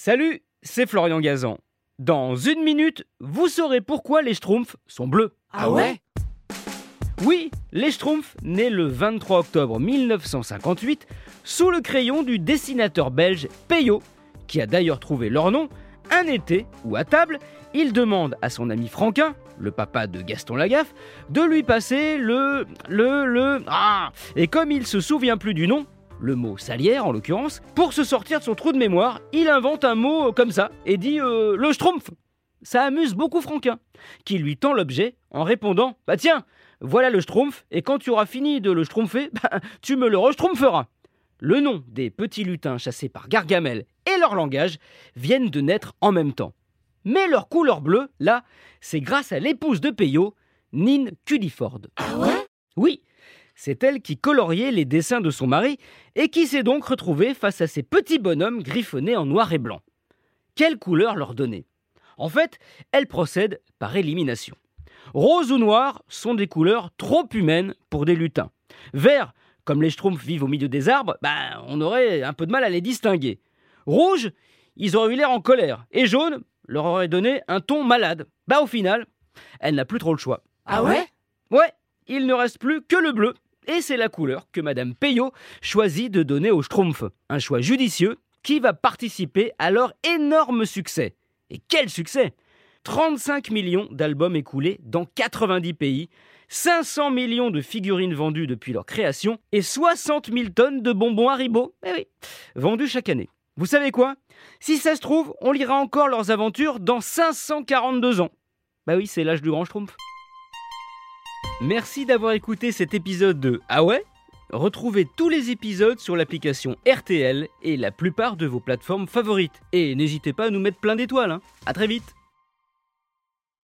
Salut, c'est Florian Gazan. Dans une minute, vous saurez pourquoi les Schtroumpfs sont bleus. Ah ouais? Oui, les Schtroumpfs, nés le 23 octobre 1958, sous le crayon du dessinateur belge Peyo, qui a d'ailleurs trouvé leur nom, un été où à table, il demande à son ami Franquin, le papa de Gaston Lagaffe, de lui passer le. le. le. Ah Et comme il se souvient plus du nom, le mot salière en l'occurrence, pour se sortir de son trou de mémoire, il invente un mot comme ça et dit euh, le schtroumpf. Ça amuse beaucoup Franquin, qui lui tend l'objet en répondant Bah tiens, voilà le schtroumpf, et quand tu auras fini de le schtroumpfer, bah, tu me le reschtroumpferas. Le nom des petits lutins chassés par Gargamel et leur langage viennent de naître en même temps. Mais leur couleur bleue, là, c'est grâce à l'épouse de Peyo, Nine Culliford. Ah ouais? Oui, c'est elle qui coloriait les dessins de son mari et qui s'est donc retrouvée face à ces petits bonhommes griffonnés en noir et blanc. Quelle couleur leur donner? En fait, elle procède par élimination. Rose ou noir sont des couleurs trop humaines pour des lutins. Vert, comme les schtroumpfs vivent au milieu des arbres, ben, on aurait un peu de mal à les distinguer. Rouge, ils auraient eu l'air en colère. Et jaune, leur aurait donné un ton malade. Bah au final, elle n'a plus trop le choix. Ah ouais? Ouais, il ne reste plus que le bleu. Et c'est la couleur que Madame Peyo choisit de donner aux Schtroumpfs. Un choix judicieux qui va participer à leur énorme succès. Et quel succès 35 millions d'albums écoulés dans 90 pays, 500 millions de figurines vendues depuis leur création et 60 000 tonnes de bonbons Haribo, eh oui, vendus chaque année. Vous savez quoi? Si ça se trouve, on lira encore leurs aventures dans 542 ans. Bah oui, c'est l'âge du grand Schtroumpf. Merci d'avoir écouté cet épisode de Ah ouais? Retrouvez tous les épisodes sur l'application RTL et la plupart de vos plateformes favorites. Et n'hésitez pas à nous mettre plein d'étoiles. Hein. À très vite